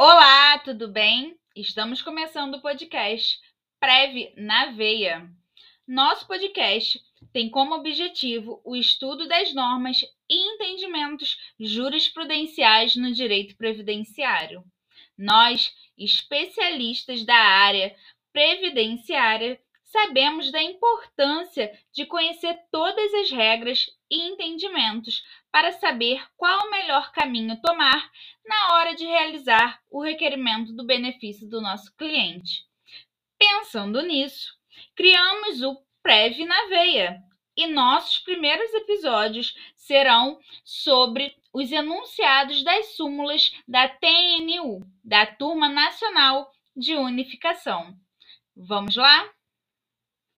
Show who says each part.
Speaker 1: Olá, tudo bem? Estamos começando o podcast Preve na Veia. Nosso podcast tem como objetivo o estudo das normas e entendimentos jurisprudenciais no direito previdenciário. Nós, especialistas da área previdenciária, sabemos da importância de conhecer todas as regras e entendimentos para saber qual o melhor caminho tomar na hora de realizar o requerimento do benefício do nosso cliente. Pensando nisso, criamos o Prev na Veia e nossos primeiros episódios serão sobre os enunciados das súmulas da TNU, da Turma Nacional de Unificação. Vamos lá?